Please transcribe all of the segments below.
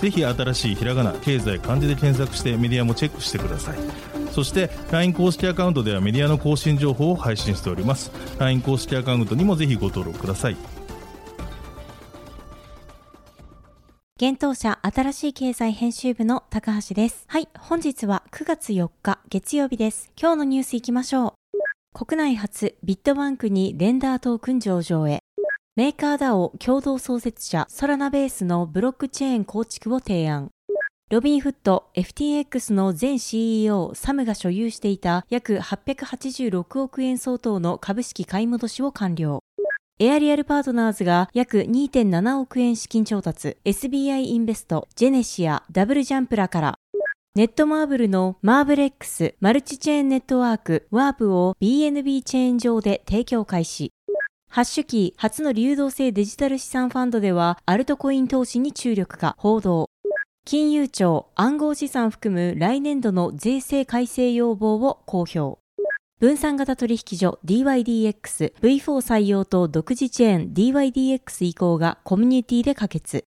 ぜひ新しいひらがな経済漢字で検索してメディアもチェックしてくださいそして LINE 公式アカウントではメディアの更新情報を配信しております LINE 公式アカウントにもぜひご登録ください現当社新しい経済編集部の高橋です。はい、本日は9月4日月曜日です。今日のニュースいきましょう。国内初ビットバンクにレンダートークン上場へ。メーカー DAO 共同創設者ソラナベースのブロックチェーン構築を提案。ロビンフッド FTX の前 CEO サムが所有していた約886億円相当の株式買い戻しを完了。エアリアルパートナーズが約2.7億円資金調達、SBI インベスト、ジェネシア、ダブルジャンプらから、ネットマーブルのマーブレックスマルチチェーンネットワークワープを BNB チェーン上で提供開始。ハッシュキー初の流動性デジタル資産ファンドではアルトコイン投資に注力か報道。金融庁暗号資産含む来年度の税制改正要望を公表。分散型取引所 dYdX V4 採用と独自チェーン DYDX 移行がコミュニティで可決。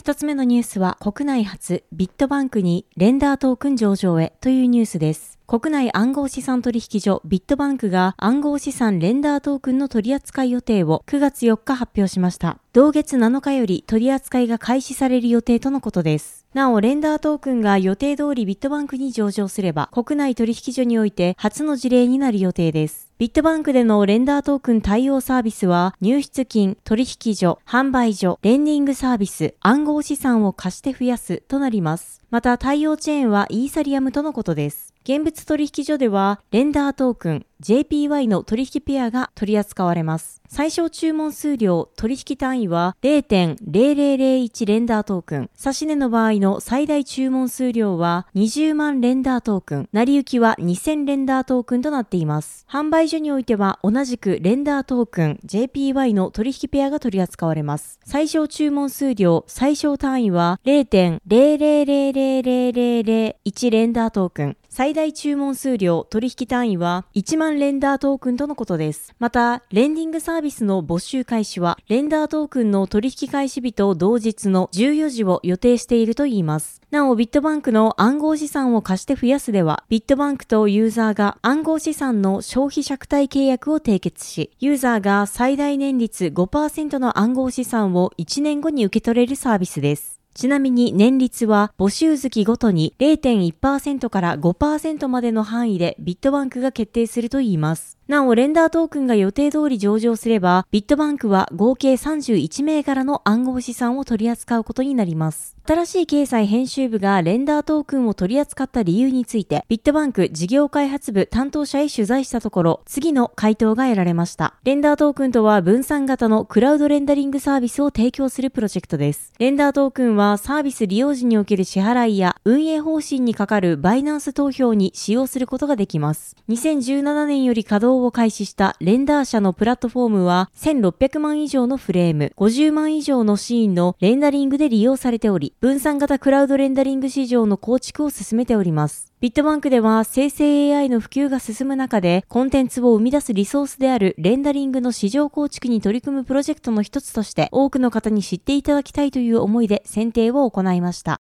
一つ目のニュースは国内初ビットバンクにレンダートークン上場へというニュースです。国内暗号資産取引所ビットバンクが暗号資産レンダートークンの取扱い予定を9月4日発表しました。同月7日より取り扱いが開始される予定とのことです。なお、レンダートークンが予定通りビットバンクに上場すれば、国内取引所において初の事例になる予定です。ビットバンクでのレンダートークン対応サービスは、入出金、取引所、販売所、レンディングサービス、暗号資産を貸して増やすとなります。また、対応チェーンはイーサリアムとのことです。現物取引所では、レンダートークン、JPY の取引ペアが取り扱われます。最小注文数量、取引単位は0.0001レンダートークン。指値の場合の最大注文数量は20万レンダートークン。成り行きは2000レンダートークンとなっています。販売所においては同じくレンダートークン、JPY の取引ペアが取り扱われます。最小注文数量、最小単位は0.000001レンダートークン。最大注文数量取引単位は1万レンダートークンとのことです。また、レンディングサービスの募集開始は、レンダートークンの取引開始日と同日の14時を予定しているといいます。なお、ビットバンクの暗号資産を貸して増やすでは、ビットバンクとユーザーが暗号資産の消費貸借契約を締結し、ユーザーが最大年率5%の暗号資産を1年後に受け取れるサービスです。ちなみに年率は募集月ごとに0.1%から5%までの範囲でビットバンクが決定するといいます。なお、レンダートークンが予定通り上場すれば、ビットバンクは合計31銘柄の暗号資産を取り扱うことになります。新しい経済編集部がレンダートークンを取り扱った理由について、ビットバンク事業開発部担当者へ取材したところ、次の回答が得られました。レンダートークンとは分散型のクラウドレンダリングサービスを提供するプロジェクトです。レンダートークンはサービス利用時における支払いや運営方針にかかるガバナンス投票に使用することができます。2017年より稼働を開始したレンダー社のプラットフォームは1600万以上のフレーム、50万以上のシーンのレンダリングで利用されており、分散型クラウドレンダリング市場の構築を進めております。ビットバンクでは生成 AI の普及が進む中でコンテンツを生み出すリソースであるレンダリングの市場構築に取り組むプロジェクトの一つとして多くの方に知っていただきたいという思いで選定を行いました。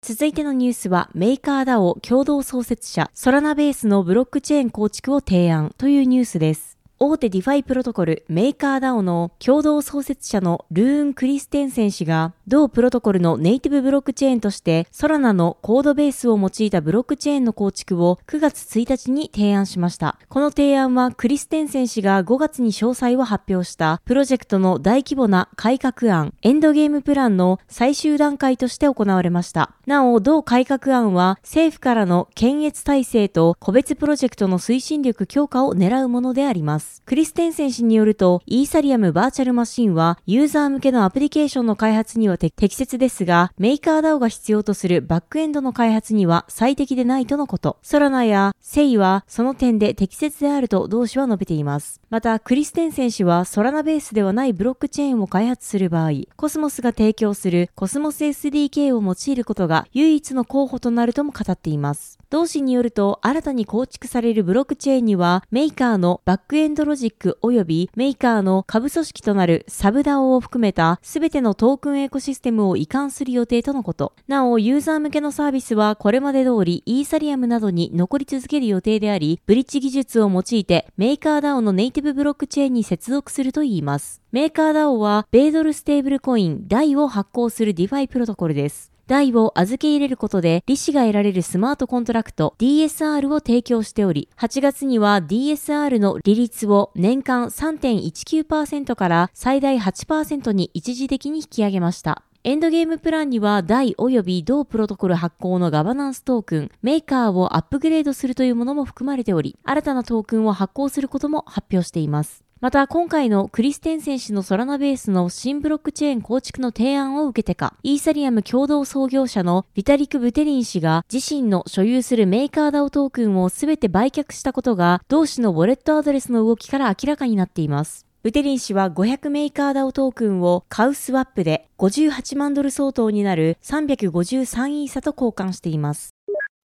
続いてのニュースは、メーカーダオ共同創設者、ソラナベースのブロックチェーン構築を提案というニュースです。大手ディファイプロトコルメーカーダオの共同創設者のルーン・クリステンセン氏が同プロトコルのネイティブブロックチェーンとしてソラナのコードベースを用いたブロックチェーンの構築を9月1日に提案しました。この提案はクリステンセン氏が5月に詳細を発表したプロジェクトの大規模な改革案エンドゲームプランの最終段階として行われました。なお、同改革案は政府からの検閲体制と個別プロジェクトの推進力強化を狙うものであります。クリステンセン氏によると、イーサリアムバーチャルマシンはユーザー向けのアプリケーションの開発には適切ですが、メーカー DAO が必要とするバックエンドの開発には最適でないとのこと。ソラナやセイはその点で適切であると同氏は述べています。また、クリステンセン氏はソラナベースではないブロックチェーンを開発する場合、コスモスが提供するコスモス SDK を用いることが唯一の候補となるとも語っています。同氏によると、新たに構築されるブロックチェーンには、メーカーのバックエンドロジック及びメーカーの下部組織となるサブダオを含めたすべてのトークンエコシステムを移管する予定とのこと。なお、ユーザー向けのサービスはこれまで通りイーサリアムなどに残り続ける予定であり、ブリッジ技術を用いてメーカー DAO のネイティブブロックチェーンに接続するといいます。メーカー DAO は、米ドルステーブルコイン DAI を発行するディファイプロトコルです。 DAI を預け入れることで利子が得られるスマートコントラクト DSR を提供しており、8月には DSR の利率を年間3.19%から最大8%に一時的に引き上げました。エンドゲームプランには、 DAI 及び同プロトコル発行のガバナンストークン、メーカーをアップグレードするというものも含まれており、新たなトークンを発行することも発表しています。また今回のクリステンセン氏のソラナベースの新ブロックチェーン構築の提案を受けてか、イーサリアム共同創業者のビタリク・ブテリン氏が自身の所有するメーカーダオトークンをすべて売却したことが同氏のウォレットアドレスの動きから明らかになっています。ブテリン氏は500メーカーダオトークンをカウスワップで58万ドル相当になる353イーサと交換しています。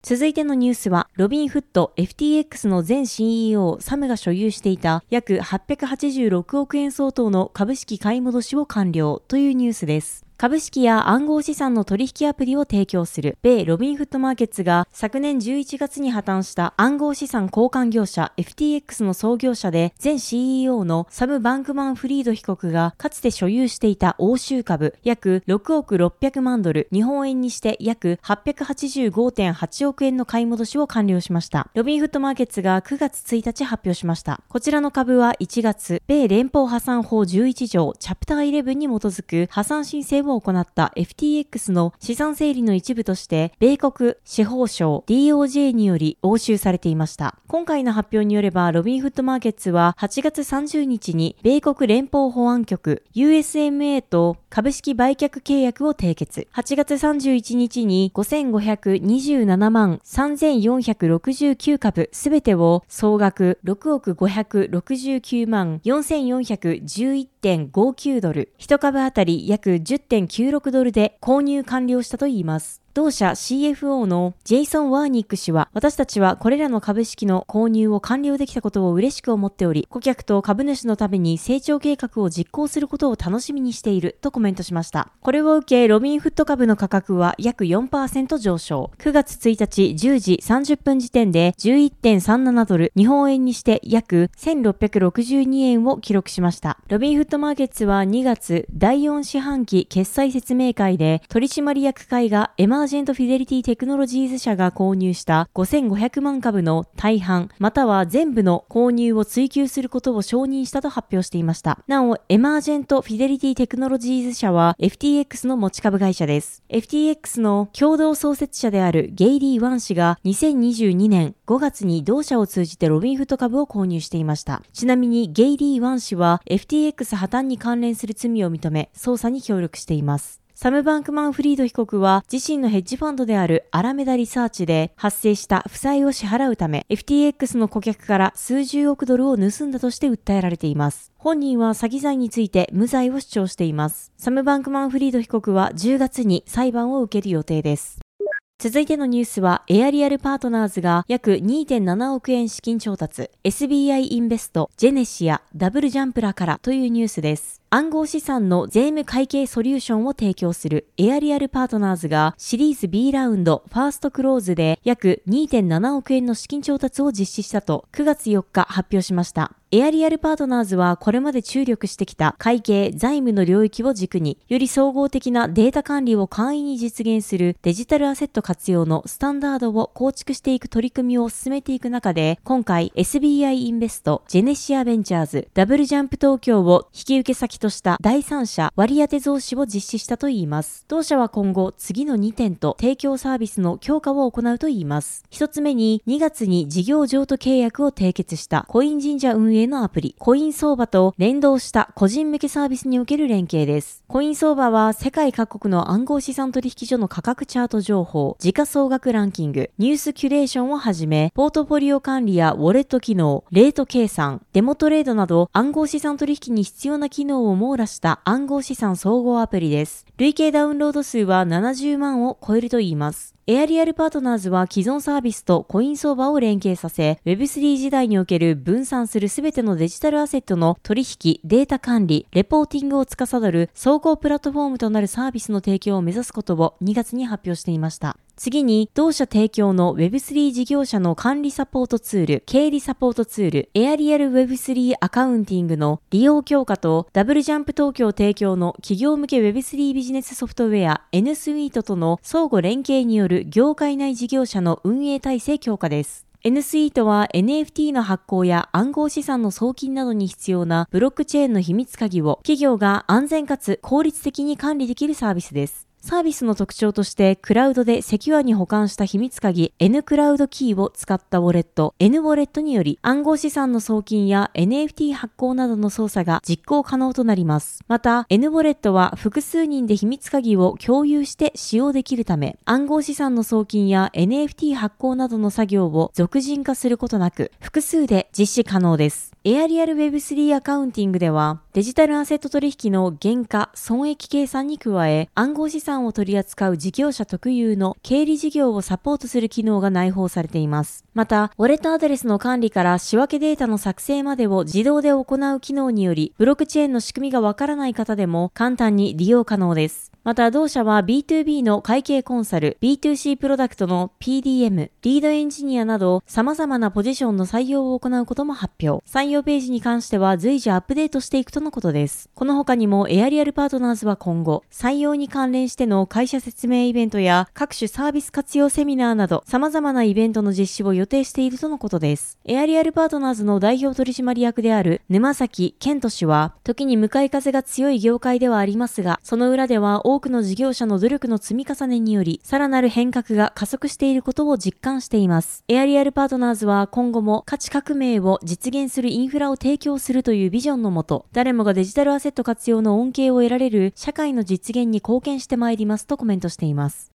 続いてのニュースは、ロビンフッド FTX の前 CEO サムが所有していた約886億円相当の株式買い戻しを完了というニュースです。株式や暗号資産の取引アプリを提供する米ロビンフッドマーケッツが昨年11月に破綻した暗号資産交換業者 FTX の創業者で前 CEO のサム・バンクマン・フリード被告がかつて所有していた欧州株約6億600万ドル、日本円にして約885.8億円の買い戻しを完了しました。ロビンフットマーケッツが9月1日発表しました。こちらの株は1月、米連邦破産法11条チャプター11に基づく破産申請をを行った FTX の資産整理の一部として、米国司法省 DOJ により押収されていました。今回の発表によれば、ロビンフットマーケッツは8月30日に米国連邦保安局 USMA と株式売却契約を締結。8月31日に5527万3469株すべてを総額6億569万1.59ドル、1株当たり約10.96ドルで購入完了したといいます。同社 CFO のジェイソン・ワーニック氏は、私たちはこれらの株式の購入を完了できたことを嬉しく思っており、顧客と株主のために成長計画を実行することを楽しみにしているとコメントしました。これを受け、ロビンフット株の価格は約4%上昇。9月1日10時30分時点で11.37ドル、日本円にして約1662円を記録しました。ロビンフットマーケッツは2月第4四半期決算説明会で取締役会がエマージェントフィデリティテクノロジーズ社が購入した5500万株の大半、または全部の購入を追求することを承認したと発表していました。なお、エマージェントフィデリティテクノロジーズ社は FTX の持ち株会社です。FTX の共同創設者であるゲイリー・ワン氏が2022年5月に同社を通じてロビンフッド株を購入していました。ちなみにゲイリー・ワン氏は FTX 破綻に関連する罪を認め、捜査に協力しています。サム・バンクマン・フリード被告は自身のヘッジファンドであるアラメダリサーチで発生した負債を支払うため FTX の顧客から数十億ドルを盗んだとして訴えられています。本人は詐欺罪について無罪を主張しています。サム・バンクマン・フリード被告は10月に裁判を受ける予定です。続いてのニュースは、エアリアルパートナーズが約2.7億円資金調達、SBI インベスト、ジェネシア、ダブルジャンプラからというニュースです。暗号資産の税務会計ソリューションを提供するエアリアルパートナーズがシリーズ B ラウンドファーストクローズで約2.7億円の資金調達を実施したと9月4日発表しました。エアリアルパートナーズはこれまで注力してきた会計、財務の領域を軸に、より総合的なデータ管理を簡易に実現するデジタルアセット活用のスタンダードを構築していく取り組みを進めていく中で、今回 SBI インベスト、ジェネシアベンチャーズ、ダブルジャンプ東京を引き受け先とした第三者割当増資を実施したといいます。同社は今後次の2点と提供サービスの強化を行うといいます。一つ目に2月に事業譲渡契約を締結したコイン神社運営のアプリ、コイン相場と連動した個人向けサービスにおける連携です。コイン相場は世界各国の暗号資産取引所の価格チャート情報、時価総額ランキング、ニュースキュレーションをはじめ、ポートフォリオ管理やウォレット機能、レート計算、デモトレードなど暗号資産取引に必要な機能を網羅した暗号資産総合アプリです。累計ダウンロード数は70万を超えるといいます。エアリアルパートナーズは既存サービスとコイン相場を連携させ、Web3 時代における分散するすべてのデジタルアセットの取引、データ管理、レポーティングを司る総合プラットフォームとなるサービスの提供を目指すことを2月に発表していました。次に、同社提供の Web3 事業者の管理サポートツール、経理サポートツール、エアリアル Web3 アカウンティングの利用強化と、ダブルジャンプ東京提供の企業向け Web3 ビジネスソフトウェア N スイートとの相互連携による業界内事業者の運営体制強化です。N スイートは NFT の発行や暗号資産の送金などに必要なブロックチェーンの秘密鍵を企業が安全かつ効率的に管理できるサービスです。サービスの特徴として、クラウドでセキュアに保管した秘密鍵 N クラウドキーを使ったウォレット N ウォレットにより暗号資産の送金や NFT 発行などの操作が実行可能となります。また、N ウォレットは複数人で秘密鍵を共有して使用できるため、暗号資産の送金や NFT 発行などの作業を俗人化することなく、複数で実施可能です。エアリアル Web3 アカウンティングでは、デジタルアセット取引の原価、損益計算に加え、暗号資産を取り扱う事業者特有の経理事業をサポートする機能が内包されています。また、ウォレットアドレスの管理から仕分けデータの作成までを自動で行う機能により、ブロックチェーンの仕組みがわからない方でも簡単に利用可能です。また同社は B2B の会計コンサル、B2C プロダクトの PDM、リードエンジニアなど様々なポジションの採用を行うことも発表。採用ページに関しては随時アップデートしていくとのことです。この他にもエアリアルパートナーズは今後、採用に関連しての会社説明イベントや各種サービス活用セミナーなど様々なイベントの実施を予定しているとのことです。エアリアルパートナーズの代表取締役である沼澤健人氏は、時に向かい風が強い業界ではありますが、その裏では多くの事業者の努力の積み重ねにより、さらなる変革が加速していることを実感しています。エアリアルパートナーズは今後も価値革命を実現するインフラを提供するというビジョンのもと、誰もがデジタルアセット活用の恩恵を得られる社会の実現に貢献してまいりますとコメントしています。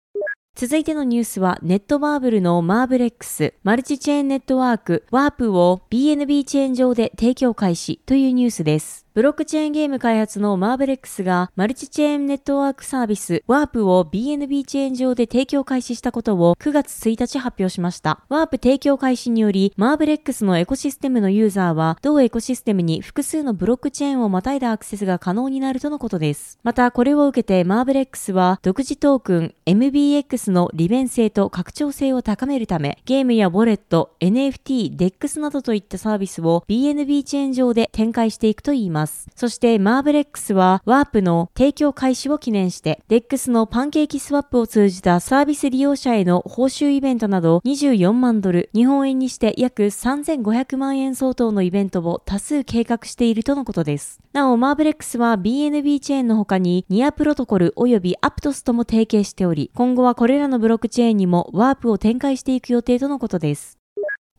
続いてのニュースは、ネットマーブルのマーブレックス、マルチチェーンネットワーク、ワープを BNB チェーン上で提供開始というニュースです。ブロックチェーンゲーム開発のマーブレックスがマルチチェーンネットワークサービスワープを BNB チェーン上で提供開始したことを9月1日発表しました。ワープ提供開始によりマーブレックスのエコシステムのユーザーは同エコシステムに複数のブロックチェーンをまたいだアクセスが可能になるとのことです。またこれを受けてマーブレックスは独自トークン MBX の利便性と拡張性を高めるためゲームやウォレット、NFT、DEX などといったサービスを BNB チェーン上で展開していくといいます。そしてマーブレックスはワープの提供開始を記念して、DEX のパンケーキスワップを通じたサービス利用者への報酬イベントなど24万ドル、日本円にして約3500万円相当のイベントを多数計画しているとのことです。なお、マーブレックスは BNB チェーンの他にニアプロトコル及びアプトスとも提携しており、今後はこれらのブロックチェーンにもワープを展開していく予定とのことです。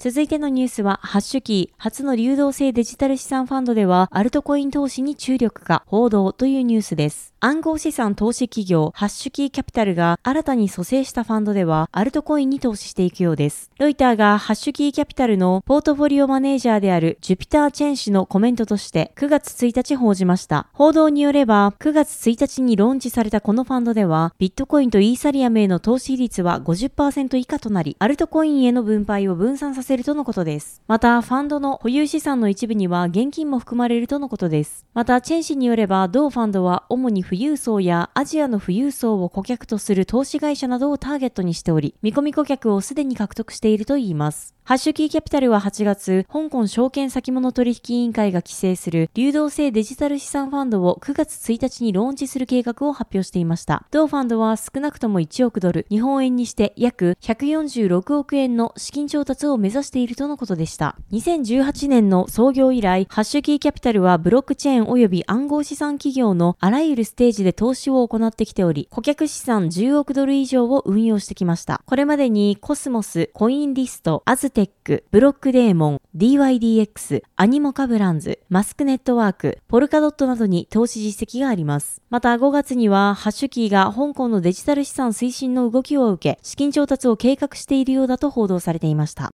続いてのニュースは、ハッシュキー、初の流動性デジタル資産ファンドでは、アルトコイン投資に注力か、報道というニュースです。暗号資産投資企業、ハッシュキーキャピタルが新たに蘇生したファンドでは、アルトコインに投資していくようです。ロイターがハッシュキーキャピタルのポートフォリオマネージャーであるジュピター・チェン氏のコメントとして9月1日報じました。報道によれば、9月1日にローンチされたこのファンドでは、ビットコインとイーサリアムへの投資率は50%以下となり、アルトコインへの分配を分散させるとのことです。また、ファンドの保有資産の一部には現金も含まれるとのことです。また、チェン氏によれば、同ファンドは主に富裕層やアジアの富裕層を顧客とする投資会社などをターゲットにしており、見込み顧客をすでに獲得しているといいます。ハッシュキーキャピタルは8月、香港証券先物取引委員会が規制する流動性デジタル資産ファンドを9月1日にローンチする計画を発表していました。同ファンドは少なくとも1億ドル、日本円にして約146億円の資金調達を目指しているとのことでした。2018年の創業以来、ハッシュキーキャピタルはブロックチェーン及び暗号資産企業のあらゆるステージで投資を行ってきており、顧客資産10億ドル以上を運用してきました。これまでにコスモス、コインリスト、アズテック、ブロックデーモン、DYDX、アニモカブランズ、マスクネットワーク、ポルカドットなどに投資実績があります。また5月にはハッシュキーが香港のデジタル資産推進の動きを受け、資金調達を計画しているようだと報道されていました。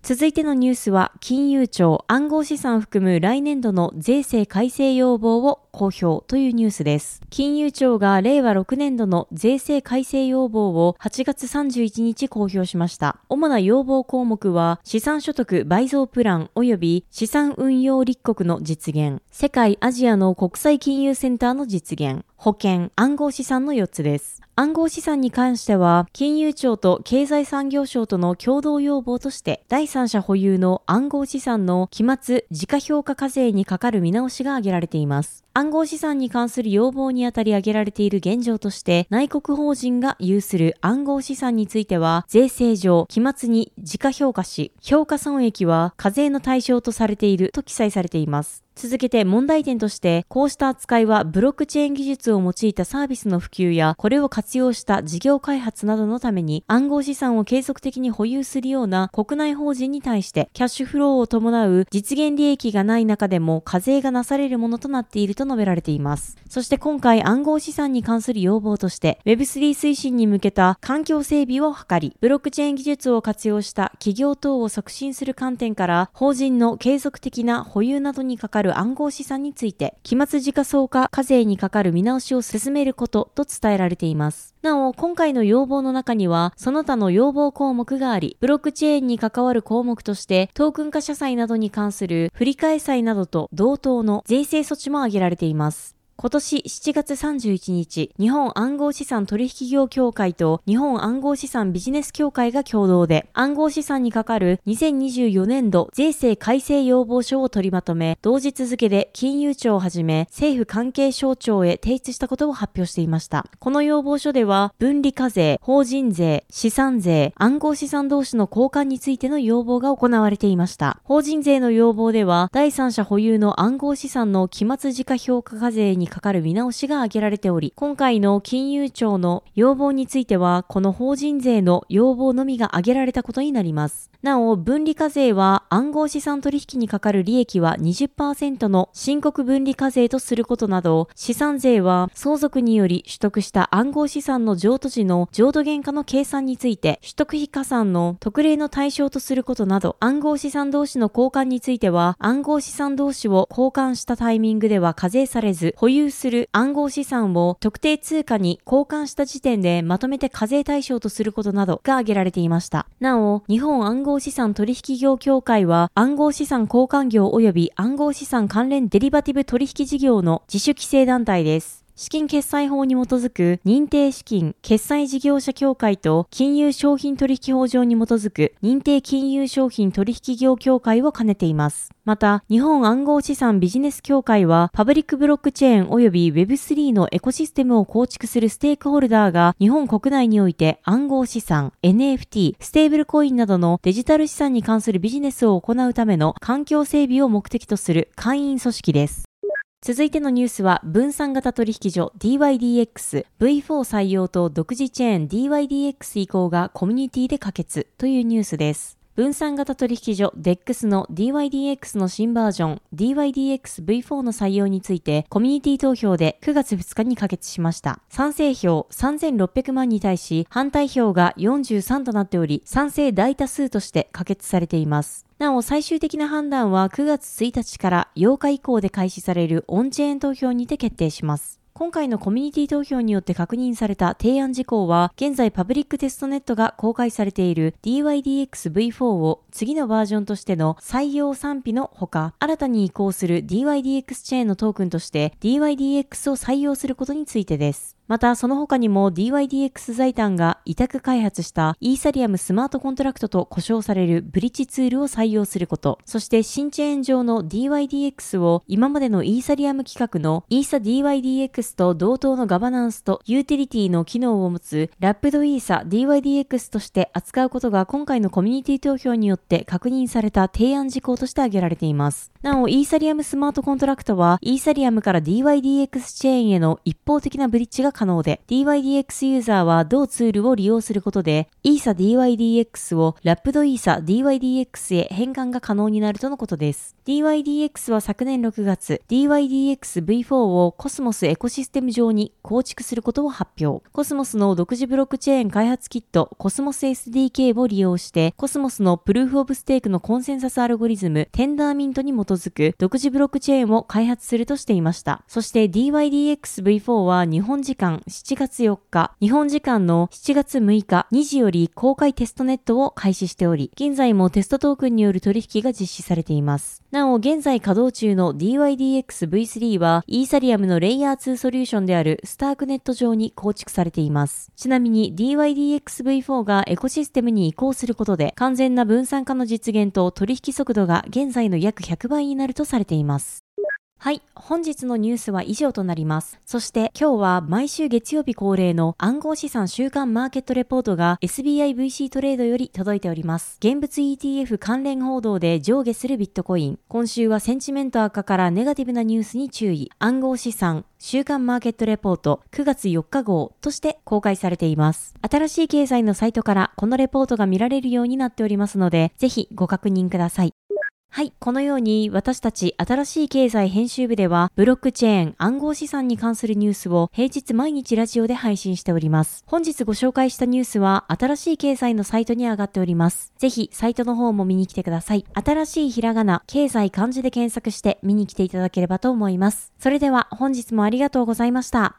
続いてのニュースは、金融庁暗号資産含む来年度の税制改正要望を公表というニュースです。金融庁が令和6年度の税制改正要望を8月31日公表しました。主な要望項目は、資産所得倍増プラン及び資産運用立国の実現、世界アジアの国際金融センターの実現、保険、暗号資産の4つです。暗号資産に関しては、金融庁と経済産業省との共同要望として、第三者保有の暗号資産の期末時価評価課税にかかる見直しが挙げられています。暗号資産に関する要望にあたり挙げられている現状として、内国法人が有する暗号資産については、税制上、期末に時価評価し、評価損益は課税の対象とされていると記載されています。続けて問題点として、こうした扱いはブロックチェーン技術を用いたサービスの普及や、これを活用した事業開発などのために暗号資産を継続的に保有するような国内法人に対してキャッシュフローを伴う実現利益がない中でも課税がなされるものとなっていると述べられています。そして今回暗号資産に関する要望として Web3 推進に向けた環境整備を図り、ブロックチェーン技術を活用した企業等を促進する観点から法人の継続的な保有などにかかる暗号資産について期末時価総価課税にかかる見直しを進めることと伝えられています。なお、今回の要望の中には、その他の要望項目があり、ブロックチェーンに関わる項目として、トークン化社債などに関する振り替え債などと同等の税制措置も挙げられています。今年7月31日、日本暗号資産取引業協会と日本暗号資産ビジネス協会が共同で暗号資産にかかる2024年度税制改正要望書を取りまとめ、同日付で金融庁をはじめ政府関係省庁へ提出したことを発表していました。この要望書では、分離課税、法人税、資産税、暗号資産同士の交換についての要望が行われていました。法人税の要望では、第三者保有の暗号資産の期末時価評価課税にかかる見直しが挙げられており、今回の金融庁の要望については、この法人税の要望のみが挙げられたことになります。なお、分離課税は暗号資産取引にかかる利益は20%の申告分離課税とすることなど、資産税は相続により取得した暗号資産の譲渡時の譲渡原価の計算について、取得費加算の特例の対象とすることなど、暗号資産同士の交換については、暗号資産同士を交換したタイミングでは課税されず、保有有する暗号資産を特定通貨に交換した時点でまとめて課税対象とすることなどが挙げられていました。なお、日本暗号資産取引業協会は暗号資産交換業及び暗号資産関連デリバティブ取引事業の自主規制団体です。資金決済法に基づく認定資金決済事業者協会と金融商品取引法上に基づく認定金融商品取引業協会を兼ねています。また、日本暗号資産ビジネス協会は、パブリックブロックチェーン及び Web3 のエコシステムを構築するステークホルダーが、日本国内において暗号資産、NFT、ステーブルコインなどのデジタル資産に関するビジネスを行うための環境整備を目的とする会員組織です。続いてのニュースは、分散型取引所 DYDX、V4 採用と独自チェーン DYDX 移行がコミュニティで可決というニュースです。分散型取引所 DEX の DYDX の新バージョン DYDXV4 の採用についてコミュニティ投票で9月2日に可決しました。賛成票3600万に対し反対票が43となっており賛成大多数として可決されています。なお、最終的な判断は9月1日から8日以降で開始されるオンチェーン投票にて決定します。今回のコミュニティ投票によって確認された提案事項は、現在パブリックテストネットが公開されている DYDX-V4 を次のバージョンとしての採用賛否のほか、新たに移行する DYDX チェーンのトークンとして DYDX を採用することについてです。また、その他にも DYDX 財団が委託開発したイーサリアムスマートコントラクトと呼称されるブリッジツールを採用すること、そして新チェーン上の DYDX を今までのイーサリアム規格のイーサ DYDX と同等のガバナンスとユーティリティの機能を持つラップドイーサ DYDX として扱うことが今回のコミュニティ投票によって確認された提案事項として挙げられています。なお、イーサリアムスマートコントラクトは、イーサリアムから DYDX チェーンへの一方的なブリッジが可能で、DYDX ユーザーは同ツールを利用することで、イーサ DYDX をラップドイーサ DYDX へ変換が可能になるとのことです。DYDX は昨年6月、DYDX V4 をコスモスエコシステム上に構築することを発表。コスモスの独自ブロックチェーン開発キット、コスモス SDK を利用して、コスモスのプルーフオブステークのコンセンサスアルゴリズム、テンダーミントに基づく独自ブロックチェーンを開発するとしていました。そして DYDXV4 は日本時間7月4日、日本時間の7月6日2時より公開テストネットを開始しており、現在もテストトークンによる取引が実施されています。なお、現在稼働中の DYDXV3 は、イーサリアムのレイヤー2ソリューションであるスタークネット上に構築されています。ちなみに DYDXV4 がエコシステムに移行することで、完全な分散化の実現と取引速度が現在の約100倍になるとされています。はい。本日のニュースは以上となります。そして今日は毎週月曜日恒例の暗号資産週間マーケットレポートが SBIVC トレードより届いております。現物 ETF 関連報道で上下するビットコイン。今週はセンチメント悪化からネガティブなニュースに注意。暗号資産週間マーケットレポート9月4日号として公開されています。新しい経済のサイトからこのレポートが見られるようになっておりますので、ぜひご確認ください。はい。このように私たち新しい経済編集部ではブロックチェーン暗号資産に関するニュースを平日毎日ラジオで配信しております。本日ご紹介したニュースは新しい経済のサイトに上がっております。ぜひサイトの方も見に来てください。新しいひらがな、経済漢字で検索して見に来ていただければと思います。それでは本日もありがとうございました。